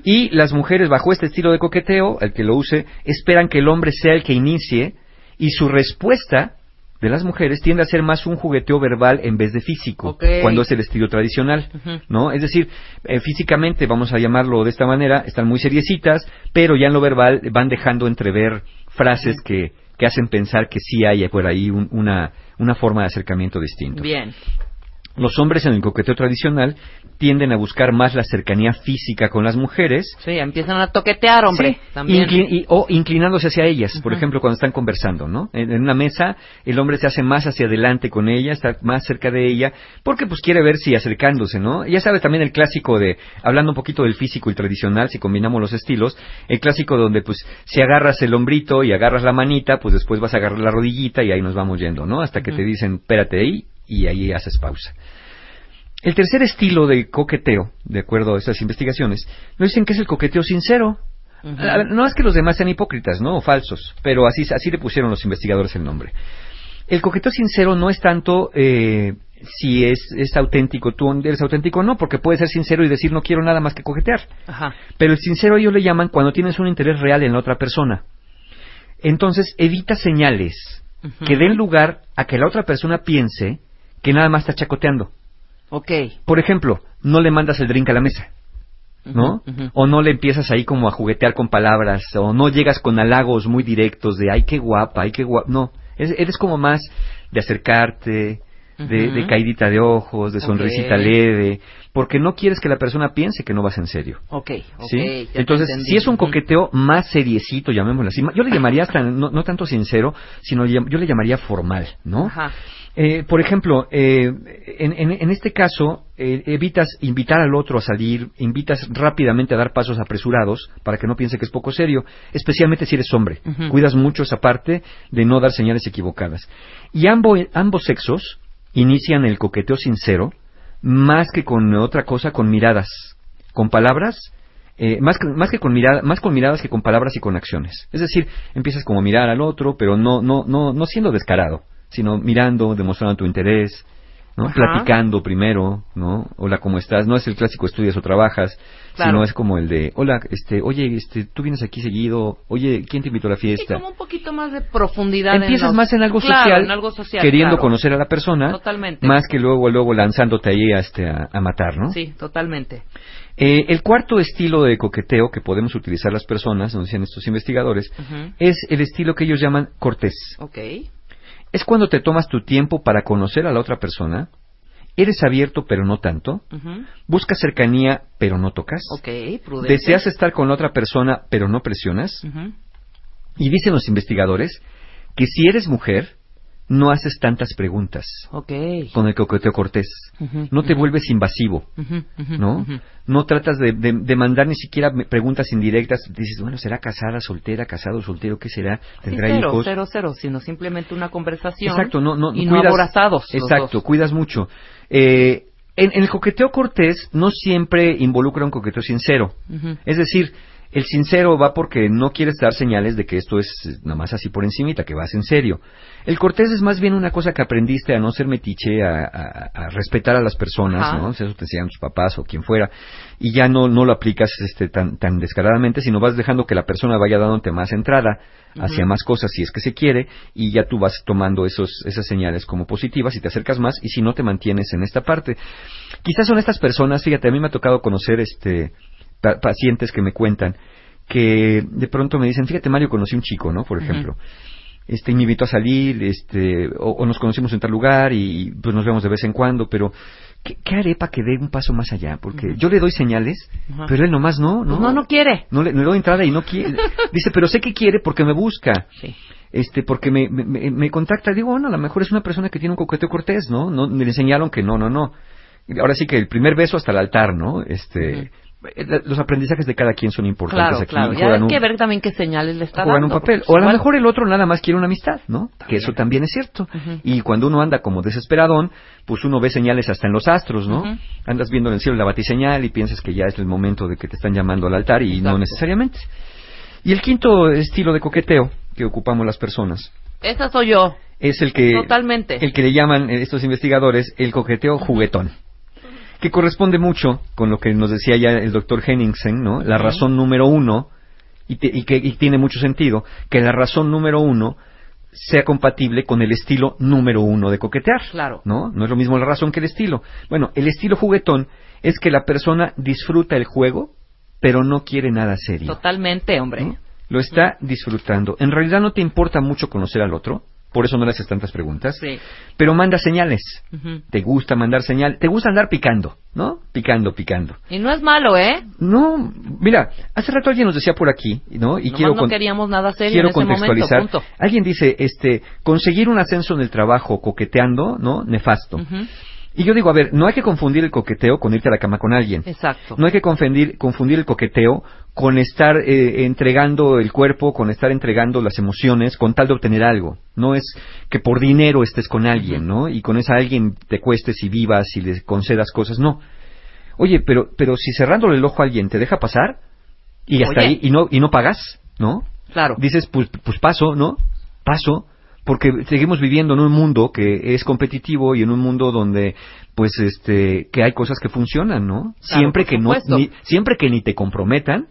y las mujeres bajo este estilo de coqueteo, el que lo use, esperan que el hombre sea el que inicie y su respuesta de las mujeres tiende a ser más un jugueteo verbal en vez de físico, cuando es el estilo tradicional. ¿no? Es decir, eh, físicamente, vamos a llamarlo de esta manera, están muy seriecitas, pero ya en lo verbal van dejando entrever frases que, que hacen pensar que sí hay por ahí un- una, una forma de acercamiento distinto. Bien. Los hombres en el coqueteo tradicional tienden a buscar más la cercanía física con las mujeres. Sí, empiezan a toquetear, hombre. Sí, También. inclin- y- o inclinándose hacia ellas, por ejemplo, cuando están conversando, ¿no? En, en una mesa, el hombre se hace más hacia adelante con ella, está más cerca de ella, porque pues quiere ver si acercándose, ¿no? Ya sabe también el clásico de, hablando un poquito del físico y tradicional, si combinamos los estilos, el clásico donde pues si agarras el hombrito y agarras la manita, pues después vas a agarrar la rodillita y ahí nos vamos yendo, ¿no? Hasta que te dicen, espérate ahí, y ahí haces pausa. El tercer estilo de coqueteo, de acuerdo a estas investigaciones, nos dicen que es el coqueteo sincero. No es que los demás sean hipócritas, ¿no? O falsos, pero así, así le pusieron los investigadores el nombre. El coqueteo sincero no es tanto eh, si es, es auténtico, tú eres auténtico o no, porque puedes ser sincero y decir no quiero nada más que coquetear. Ajá. Pero el sincero ellos le llaman cuando tienes un interés real en la otra persona. Entonces evita señales que den lugar a que la otra persona piense que nada más está chacoteando. Ok. Por ejemplo, no le mandas el drink a la mesa, ¿no? O no le empiezas ahí como a juguetear con palabras, o no llegas con halagos muy directos de, ay, qué guapa, ay, qué guapa. No, es- eres como más de acercarte, de, de caidita de ojos, de sonrisita leve, porque no quieres que la persona piense que no vas en serio. Ok, ok. Entonces, si es un coqueteo más seriecito, llamémoslo así, yo le llamaría hasta, no, no tanto sincero, sino yo le llamaría formal, ¿no? Ajá. Eh, por ejemplo, eh, en, en- en este caso, eh, evitas invitar al otro a salir, invitas rápidamente a dar pasos apresurados para que no piense que es poco serio, especialmente si eres hombre. Cuidas mucho esa parte de no dar señales equivocadas. Y ambo- ambos sexos inician el coqueteo sincero más que con otra cosa, con miradas, con palabras. eh, más, más que con mirada, más con miradas que con palabras y con acciones. Es decir, empiezas como a mirar al otro, pero no, no, no, no siendo descarado, sino mirando, demostrando tu interés, ¿no? Ajá. Platicando primero, ¿no? Hola, ¿cómo estás? No es el clásico estudias o trabajas, Claro. sino es como el de, hola, este, oye, este, tú vienes aquí seguido, oye, ¿quién te invitó a la fiesta? como un poquito más de profundidad. Empiezas los- más en algo Claro, social, en algo social, queriendo claro. conocer a la persona, Totalmente. más que luego, luego lanzándote ahí a, este, a, a matar, ¿no? Sí, totalmente. Eh, el cuarto estilo de coqueteo que podemos utilizar las personas, nos decían estos investigadores, Ujú. es el estilo que ellos llaman cortés. Ok. Es cuando te tomas tu tiempo para conocer a la otra persona, eres abierto pero no tanto, buscas cercanía pero no tocas, deseas estar con la otra persona pero no presionas, y dicen los investigadores que si eres mujer, no haces tantas preguntas con el coqueteo cortés. No te vuelves invasivo, ¿no? No tratas de, de- de mandar ni siquiera preguntas indirectas. Dices, bueno, ¿será casada, soltera, casado, soltero? ¿Qué será? Sí, ¿Tendrá cero, hijos? cero, cero, sino simplemente una conversación. Exacto, no, no, y no cuidas- aborazados. Exacto, cuidas mucho. Eh, en, en el coqueteo cortés no siempre involucra un coqueteo sincero. Es decir, el sincero va porque no quieres dar señales de que esto es eh, nada más así por encimita, que vas en serio. El cortés es más bien una cosa que aprendiste a no ser metiche, a, a- a respetar a las personas, Ajá. ¿no? Eso te enseñan tus papás o quien fuera, y ya no, no lo aplicas este, tan, tan descaradamente, sino vas dejando que la persona vaya dándote más entrada hacia más cosas si es que se quiere, y ya tú vas tomando esos, esas señales como positivas y te acercas más, y si no te mantienes en esta parte. Quizás son estas personas, fíjate, a mí me ha tocado conocer este pacientes que me cuentan que de pronto me dicen, fíjate Mario, conocí un chico, ¿no? Por ejemplo. Este, y me invitó a salir, este, o, o nos conocimos en tal lugar y pues nos vemos de vez en cuando, pero ¿qué, qué haré para que dé un paso más allá? Porque yo le doy señales, pero él nomás no, Pues no. no, no quiere. No le, le doy entrada y no quiere. Dice, pero sé que quiere porque me busca. Sí. Este, porque me, me, me- contacta. Digo, bueno, a lo mejor es una persona que tiene un coqueteo cortés, ¿no? no me enseñaron que no, no, no. Ahora sí que el primer beso hasta el altar, ¿no? Este, los aprendizajes de cada quien son importantes Claro, aquí. claro. y hay que ver también qué señales le está juegan dando. un papel. porque O a lo mejor el otro nada más quiere una amistad, ¿no? Que eso también es cierto. Y cuando uno anda como desesperadón, pues uno ve señales hasta en los astros, ¿no? Andas viendo en el cielo la batiseñal y piensas que ya es el momento de que te están llamando al altar y no necesariamente. Y el quinto estilo de coqueteo que ocupamos las personas Esa soy yo. es el que Totalmente. el que le llaman eh, estos investigadores el coqueteo juguetón que corresponde mucho con lo que nos decía ya el doctor Henningsen no la razón número uno y, te- y que y tiene mucho sentido que la razón número uno sea compatible con el estilo número uno de coquetear Claro. no no es lo mismo la razón que el estilo bueno el estilo juguetón es que la persona disfruta el juego pero no quiere nada serio Totalmente, hombre. ¿no? Lo está disfrutando. En realidad no te importa mucho conocer al otro, por eso no le haces tantas preguntas, Sí. pero manda señales. Te gusta mandar señal, te gusta andar picando, ¿no? Picando, picando. Y no es malo, ¿eh? No, mira, hace rato alguien nos decía por aquí, ¿no? Y Nomás quiero no queríamos nada serio quiero en ese momento, contextualizar. punto. Alguien dice, este, conseguir un ascenso en el trabajo coqueteando, ¿no? Nefasto. Y yo digo, a ver, no hay que confundir el coqueteo con irte a la cama con alguien. Exacto. No hay que confundir, confundir el coqueteo con estar eh, entregando el cuerpo, con estar entregando las emociones, con tal de obtener algo. No es que por dinero estés con alguien, ¿no? Y con esa alguien te cuestes y vivas y le concedas cosas. No. Oye, pero, pero si cerrándole el ojo a alguien te deja pasar y hasta Oye. ahí y no y no pagas, ¿no? Claro. Dices, pues, pues paso, ¿no? Paso, porque seguimos viviendo en un mundo que es competitivo y en un mundo donde, pues, este, que hay cosas que funcionan, ¿no? Claro, siempre que no, ni, siempre que ni te comprometan,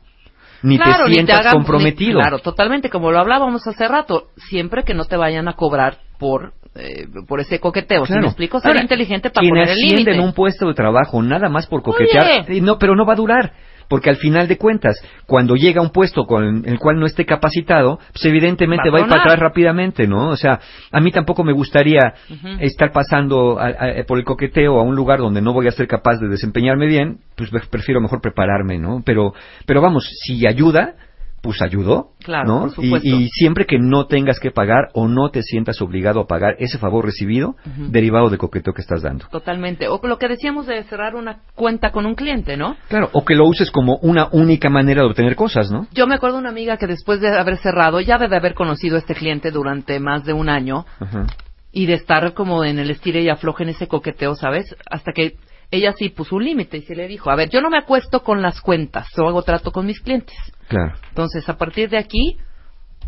ni Claro, te ni sientas hagan- comprometido. ni- claro, totalmente, como lo hablábamos hace rato, siempre que no te vayan a cobrar por eh, por ese coqueteo. Si Claro. me explico, ser Ahora, inteligente para poner el límite. en un puesto de trabajo nada más por coquetear, Oye. eh, no, pero no va a durar. Porque al final de cuentas, cuando llega a un puesto con el cual no esté capacitado, pues evidentemente Va a ir para atrás rápidamente, ¿no? O sea, a mí tampoco me gustaría estar pasando a- a- por el coqueteo a un lugar donde no voy a ser capaz de desempeñarme bien, pues prefiero mejor prepararme, ¿no? Pero, pero vamos, si ayuda, pues ayudó, Claro, ¿no? por Y- supuesto. Y, siempre que no tengas que pagar o no te sientas obligado a pagar ese favor recibido, derivado del coqueteo que estás dando. Totalmente. O lo que decíamos de cerrar una cuenta con un cliente, ¿no? Claro, o que lo uses como una única manera de obtener cosas, ¿no? Yo me acuerdo de una amiga que después de haber cerrado, ya debe haber conocido a este cliente durante más de un año y de estar como en el estire y afloje en ese coqueteo, ¿sabes? Hasta que ella sí puso un límite y se le dijo, a ver, yo no me acuesto con las cuentas, yo hago trato con mis clientes. Claro. Entonces, a partir de aquí,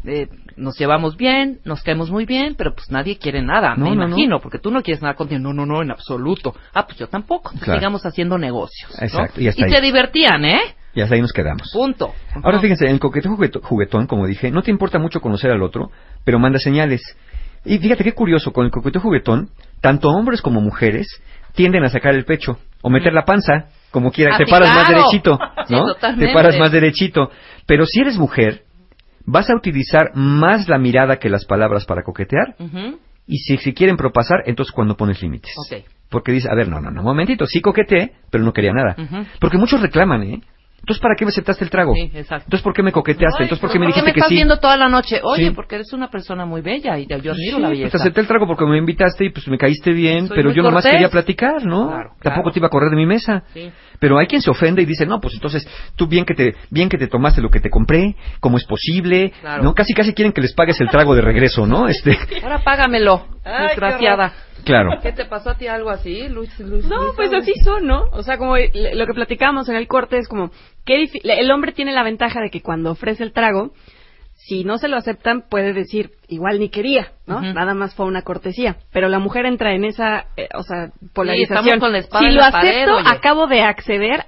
eh, nos llevamos bien, nos caemos muy bien, pero pues nadie quiere nada, No, me no, no. imagino, porque tú no quieres nada contigo. No, no, no, en absoluto. Ah, pues yo tampoco. Claro. Sigamos haciendo negocios. Exacto, y hasta ahí. se divertían, ¿eh? Y hasta ahí nos quedamos. Punto. Ahora fíjense, en el coqueteo juguetón, como dije, no te importa mucho conocer al otro, pero manda señales. Y fíjate qué curioso, con el coqueteo juguetón, tanto hombres como mujeres tienden a sacar el pecho o meter la panza, como quiera, Ah, te paras más derechito, ¿no? te paras más derechito. Pero si eres mujer, vas a utilizar más la mirada que las palabras para coquetear, y si, si quieren propasar, entonces cuando pones límites. Ok. Porque dice, a ver, no, no, no, momentito, sí coqueteé, pero no quería nada. Porque muchos reclaman, ¿eh? Entonces, ¿para qué me aceptaste el trago? Sí, exacto. Entonces, ¿por qué me coqueteaste? Entonces, ¿por qué me dijiste que estás sí? viendo toda la noche? Oye, Sí. porque eres una persona muy bella y yo admiro la pues belleza. acepté el trago porque me invitaste y pues me caíste bien, Soy pero muy yo nomás cortés. quería platicar, ¿no? Claro, Tampoco claro. te iba a correr de mi mesa. Sí. Pero hay quien se ofende y dice, no, pues entonces tú bien que te, bien que te tomaste lo que te compré, ¿cómo es posible? Claro. ¿No? Casi casi quieren que les pagues el trago de regreso, ¿no? Este, Ahora págamelo, Ay, desgraciada. Claro. ¿Qué te pasó a ti algo así, Luis? Luis No, Luis, pues así son, ¿no? O sea, como lo que platicábamos en el corte es como, qué difí- el hombre tiene la ventaja de que cuando ofrece el trago, si no se lo aceptan, puede decir, igual ni quería, ¿no? Nada más fue una cortesía. Pero la mujer entra en esa, eh, o sea, polarización. estamos con la espada si en lo la acepto, acabo de acceder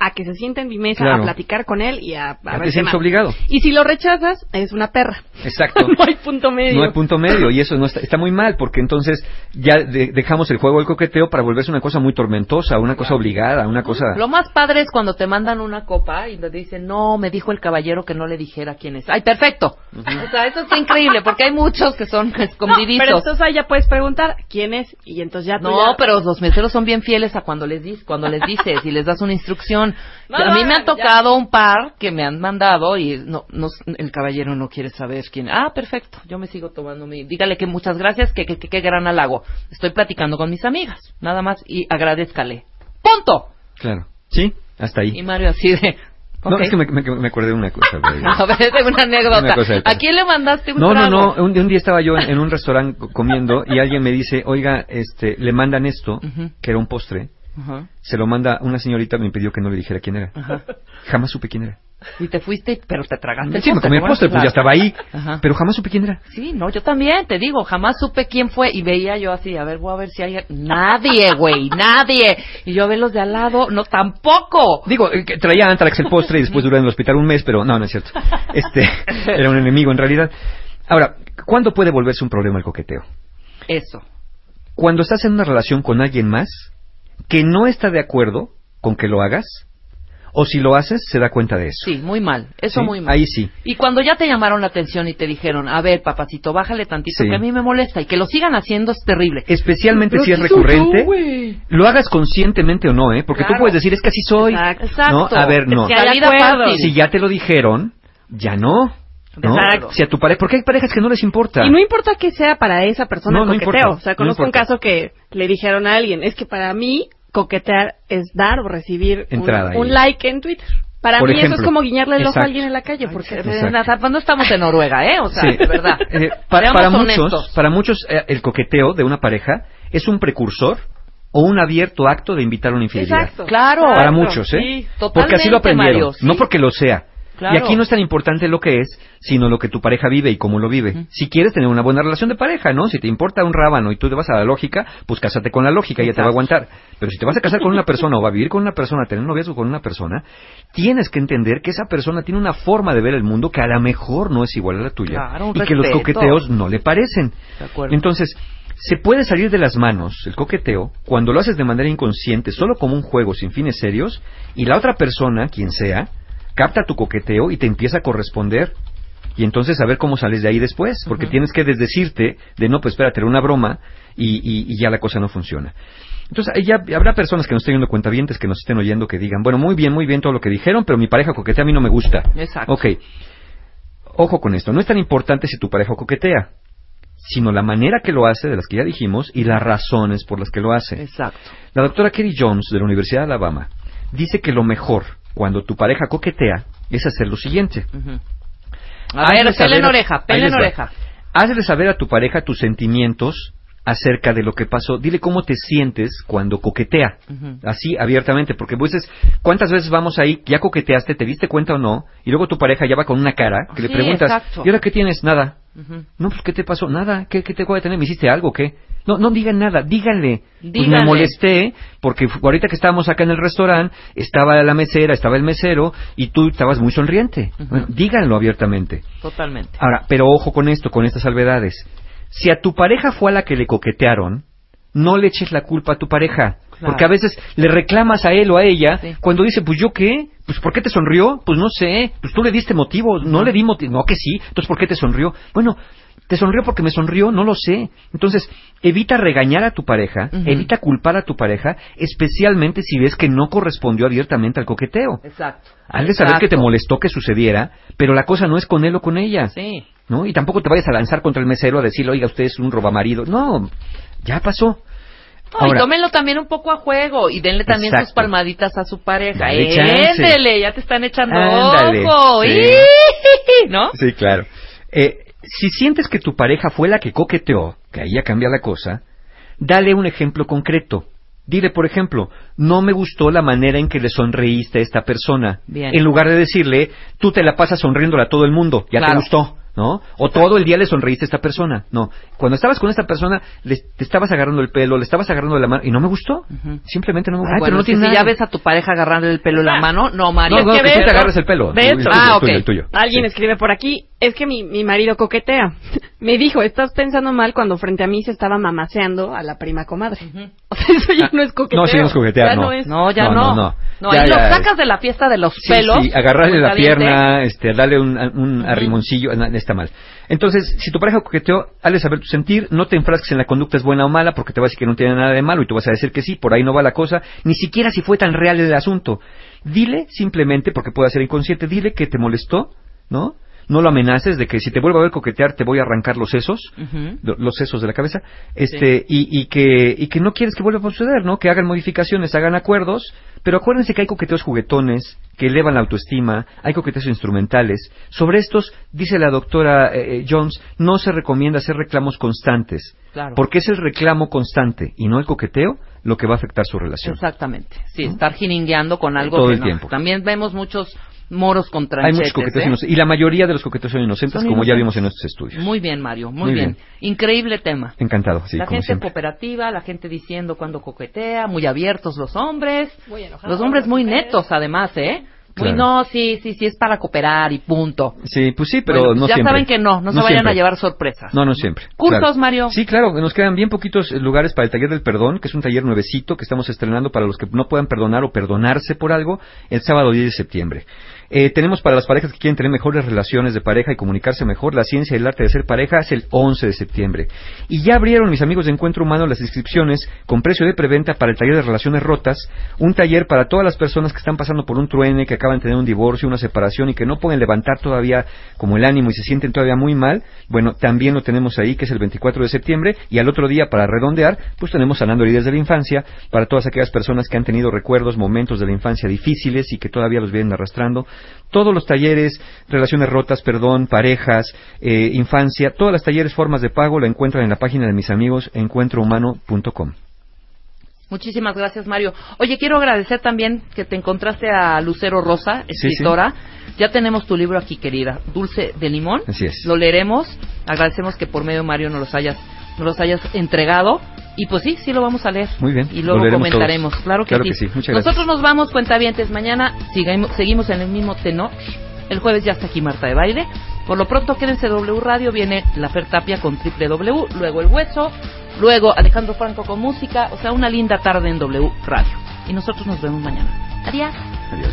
a que se sienta en mi mesa Claro. a platicar con él y a, a ver te obligado. Y si lo rechazas, es una perra. Exacto. no hay punto medio. No hay punto medio y eso no está, está muy mal porque entonces ya de- dejamos el juego del coqueteo para volverse una cosa muy tormentosa, una cosa obligada, una cosa... Lo más padre es cuando te mandan una copa y te dicen, no, me dijo el caballero que no le dijera quién es. ¡Ay, perfecto! O sea, eso está increíble porque hay muchos que son No, escondidizos. pero entonces ahí ya puedes preguntar quién es y entonces ya tú No, ya- pero los meseros son bien fieles a cuando les dis, cuando les dices y les das una instrucción. No a mí me ha tocado un par que me han mandado y no, no, el caballero no quiere saber quién. Ah, perfecto. Yo me sigo tomando mi. Dígale que muchas gracias, que que, que, que gran halago. Estoy platicando con mis amigas, nada más y agradezcale. Punto. Claro. Sí, hasta ahí. Y Mario así de. No, ok. es que me, me- me acordé de una cosa. A ver, de una anécdota. Una cosa de ¿A quién le mandaste un No, no, trago? no. Un, un día estaba yo en, en un restaurante co- comiendo y alguien me dice, oiga, este, le mandan esto, Ujú. que era un postre. Ajá, Se lo manda una señorita, me pidió que no le dijera quién era. ajá. Jamás supe quién era. Y te fuiste, pero te tragaste. el Sí, me comí el postre, pues ya estaba ahí. Ajá. Pero jamás supe quién era. Sí, no, yo también, te digo, jamás supe quién fue y veía yo así, a ver, voy a ver si hay... Nadie, güey, nadie. Y yo a ver los de al lado, no, tampoco. Digo, eh, que traía Antrax el postre y después duró en el hospital un mes, pero no, no es cierto. Este, era un enemigo en realidad. Ahora, ¿cuándo puede volverse un problema el coqueteo? Eso. Cuando estás en una relación con alguien más que no está de acuerdo con que lo hagas, o si lo haces, se da cuenta de eso. Sí, muy mal, eso ¿Sí? muy mal. Ahí sí. Y cuando ya te llamaron la atención y te dijeron, a ver, papacito, bájale tantito Sí. que a mí me molesta y que lo sigan haciendo es terrible. Especialmente Pero si es ¿qué soy recurrente, lo hagas conscientemente o no, ¿eh? Porque Claro. tú puedes decir, es que así soy. Exacto. No, a ver, no. Es que. Si ya te lo dijeron, ya no. ¿No? Exacto. Si a tu pareja, porque hay parejas que no les importa. Y no importa que sea para esa persona No, no coqueteo. importa, o sea, no conozco un caso que le dijeron a alguien, es que para mí coquetear es dar o recibir un- Entrada un, ahí. like en Twitter. Para Por mí eso es como guiñarle el ojo Exacto. a alguien en la calle. Porque. No estamos en Noruega, ¿eh? O sea, Sí. de verdad. Eh, para, para muchos, para muchos eh, el coqueteo de una pareja es un precursor o un abierto acto de invitar a una infidelidad. Exacto. Claro. Para muchos, ¿eh? sí, porque así lo aprendieron, Mario, sí. no porque lo sea. Claro. Y aquí no es tan importante lo que es, sino lo que tu pareja vive y cómo lo vive. Si quieres tener una buena relación de pareja, ¿no? Si te importa un rábano y tú te vas a la lógica, pues cásate con la lógica y ya te va a aguantar. Pero si te vas a casar con una persona o va a vivir con una persona, tener un noviazgo con una persona, tienes que entender que esa persona tiene una forma de ver el mundo que a lo mejor no es igual a la tuya. Claro, y que los coqueteos no le parecen. De acuerdo. Entonces, se puede salir de las manos el coqueteo cuando lo haces de manera inconsciente, solo como un juego sin fines serios, y la otra persona, quien sea, capta tu coqueteo y te empieza a corresponder. Y entonces a ver cómo sales de ahí después, porque tienes que desdecirte de no, pues espérate, era una broma y, y- y ya la cosa no funciona. Entonces, ya habrá personas que nos estén viendo cuentavientes, que nos estén oyendo, que digan, bueno, muy bien, muy bien todo lo que dijeron, pero mi pareja coquetea a mí no me gusta. Exacto. Ok, ojo con esto, no es tan importante si tu pareja coquetea, sino la manera que lo hace, de las que ya dijimos, y las razones por las que lo hace. Exacto. La doctora Kerry Jones, de la Universidad de Alabama, dice que lo mejor cuando tu pareja coquetea es hacer lo siguiente. Ujú. A ver, Hazle saber pelen a- oreja, pelen. Hazle saber a tu pareja tus sentimientos acerca de lo que pasó. Dile cómo te sientes cuando coquetea. Así, abiertamente. Porque pues es, ¿cuántas veces vamos ahí? Ya coqueteaste, te diste cuenta o no, y luego tu pareja ya va con una cara que le preguntas, exacto. ¿y ahora qué tienes? Nada. No, pues ¿qué te pasó? Nada. ¿Qué, qué te voy a tener? ¿Me hiciste algo? ¿Qué? No, no digan nada. Díganle. Pues me molesté porque ahorita que estábamos acá en el restaurante, estaba la mesera, estaba el mesero y tú estabas muy sonriente. Bueno, díganlo abiertamente. Totalmente. Ahora, pero ojo con esto, con estas salvedades. Si a tu pareja fue a la que le coquetearon, no le eches la culpa a tu pareja. Claro. Porque a veces le reclamas a él o a ella Sí. cuando dice, pues yo qué, pues ¿por qué te sonrió? Pues no sé, pues tú le diste motivos, no le di motivos, no que sí, entonces ¿por qué te sonrió? Bueno, ¿Te sonrió porque me sonrió? No lo sé. Entonces, evita regañar a tu pareja, evita culpar a tu pareja, especialmente si ves que no correspondió abiertamente al coqueteo. Exacto. Has de saber que te molestó que sucediera, pero la cosa no es con él o con ella. Sí. ¿no? Y tampoco te vayas a lanzar contra el mesero a decirle, oiga, usted es un robamarido. No, ya pasó. No, y tómenlo también un poco a juego y denle también sus palmaditas a su pareja. Éndele, ya te están echando Ándale, ojo. sí. ¿No? Sí, claro. Eh, si sientes que tu pareja fue la que coqueteó, que ahí ya cambia la cosa, dale un ejemplo concreto. Dile, por ejemplo, no me gustó la manera en que le sonreíste a esta persona. Bien. En lugar de decirle, tú te la pasas sonriéndole a todo el mundo, ya te gustó, ¿no? O todo el día le sonreíste a esta persona. No. Cuando estabas con esta persona, le, te estabas agarrando el pelo, le estabas agarrando la mano, y no me gustó. Ujú. Simplemente no me gustó. Ay, bueno, pero no es que tiene si nada. ya ves a tu pareja agarrando el pelo en la mano, no, Mario. No, no, es que te agarres el pelo. ¿Ves? El tuyo, Ah, el tuyo, ok. el tuyo. Alguien Sí. escribe por aquí, es que mi, mi marido coquetea. Me dijo, estás pensando mal cuando frente a mí se estaba mamaseando a la prima comadre. O sea, eso ya no es coqueteo. No, sí, no es coquetear, Ya no. no es. No, ya No, no. no, Ya, ahí lo sacas de la fiesta de los Sí, pelos. sí, agarrarle la pierna, este, darle un, un arrimoncillo, está mal. Entonces, si tu pareja coqueteó, hazle saber tu sentir, no te enfrasques en la conducta es buena o mala, porque te va a decir que no tiene nada de malo y tú vas a decir que sí, por ahí no va la cosa, ni siquiera si fue tan real el asunto. Dile simplemente, porque puede ser inconsciente, dile que te molestó, ¿no? No lo amenaces de que si te vuelvo a ver coquetear te voy a arrancar los sesos, los sesos de la cabeza, este, y, y que, y que no quieres que vuelva a suceder, ¿no? Que hagan modificaciones, hagan acuerdos, pero acuérdense que hay coqueteos juguetones, que elevan la autoestima, hay coqueteos instrumentales. Sobre estos, dice la doctora eh, eh, Jones, no se recomienda hacer reclamos constantes, Claro. porque es el reclamo constante y no el coqueteo lo que va a afectar su relación. Exactamente. Sí, estar jiringueando con algo Todo que el no. tiempo. También vemos muchos moros con Hay tranchetes. muchos coqueteos ¿eh? inocentes, y la mayoría de los coqueteos son inocentes, Son como ya inocentes. vimos en nuestros estudios. Muy bien, Mario, muy, Muy bien. bien. Increíble tema. Encantado, sí, la como gente siempre. cooperativa, la gente diciendo cuando coquetea, muy abiertos los hombres. Muy enojados Los hombres muy netos, además, ¿eh? Muy Claro. no, sí, sí, sí, es para cooperar y punto. Sí, pues sí, pero Bueno, pues no ya siempre. saben que no, no, se vayan siempre. a llevar sorpresas. No, no siempre. Cursos, Claro. Mario. Sí, claro, nos quedan bien poquitos lugares para el taller del perdón, que es un taller nuevecito que estamos estrenando para los que no puedan perdonar o perdonarse por algo el sábado 10 de septiembre. Eh, tenemos para las parejas que quieren tener mejores relaciones de pareja y comunicarse mejor, la ciencia y el arte de ser pareja es el 11 de septiembre. Y ya abrieron mis amigos de Encuentro Humano las inscripciones con precio de preventa para el taller de relaciones rotas, un taller para todas las personas que están pasando por un truene, que acaban de tener un divorcio, una separación y que no pueden levantar todavía como el ánimo y se sienten todavía muy mal. Bueno, también lo tenemos ahí, que es el 24 de septiembre, y al otro día, para redondear, pues tenemos sanando heridas de la infancia para todas aquellas personas que han tenido recuerdos, momentos de la infancia difíciles y que todavía los vienen arrastrando. Todos los talleres, relaciones rotas, perdón, parejas, eh, infancia, todas las talleres, formas de pago, lo encuentran en la página de mis amigos encuentrohumano.com. Muchísimas gracias, Mario. Oye, quiero agradecer también que te encontraste a Lucero Rosa, Sí, sí. escritora. Ya tenemos tu libro aquí, querida. Dulce de limón. Así es. Lo leeremos. Agradecemos que por medio de Mario nos los hayas, nos los hayas entregado. Y pues sí, sí lo vamos a leer. Muy bien, Y luego comentaremos. todos. Claro que Claro sí. que sí, muchas Nosotros gracias. nos vamos, cuentavientes. Mañana sigamos- seguimos en el mismo tenor. El jueves ya está aquí Marta de Baile. Por lo pronto, quédense W Radio. Viene la Fer Tapia con Triple W. Luego El Hueso. Luego Alejandro Franco con música. O sea, una linda tarde en W Radio. Y nosotros nos vemos mañana. Adiós. Adiós.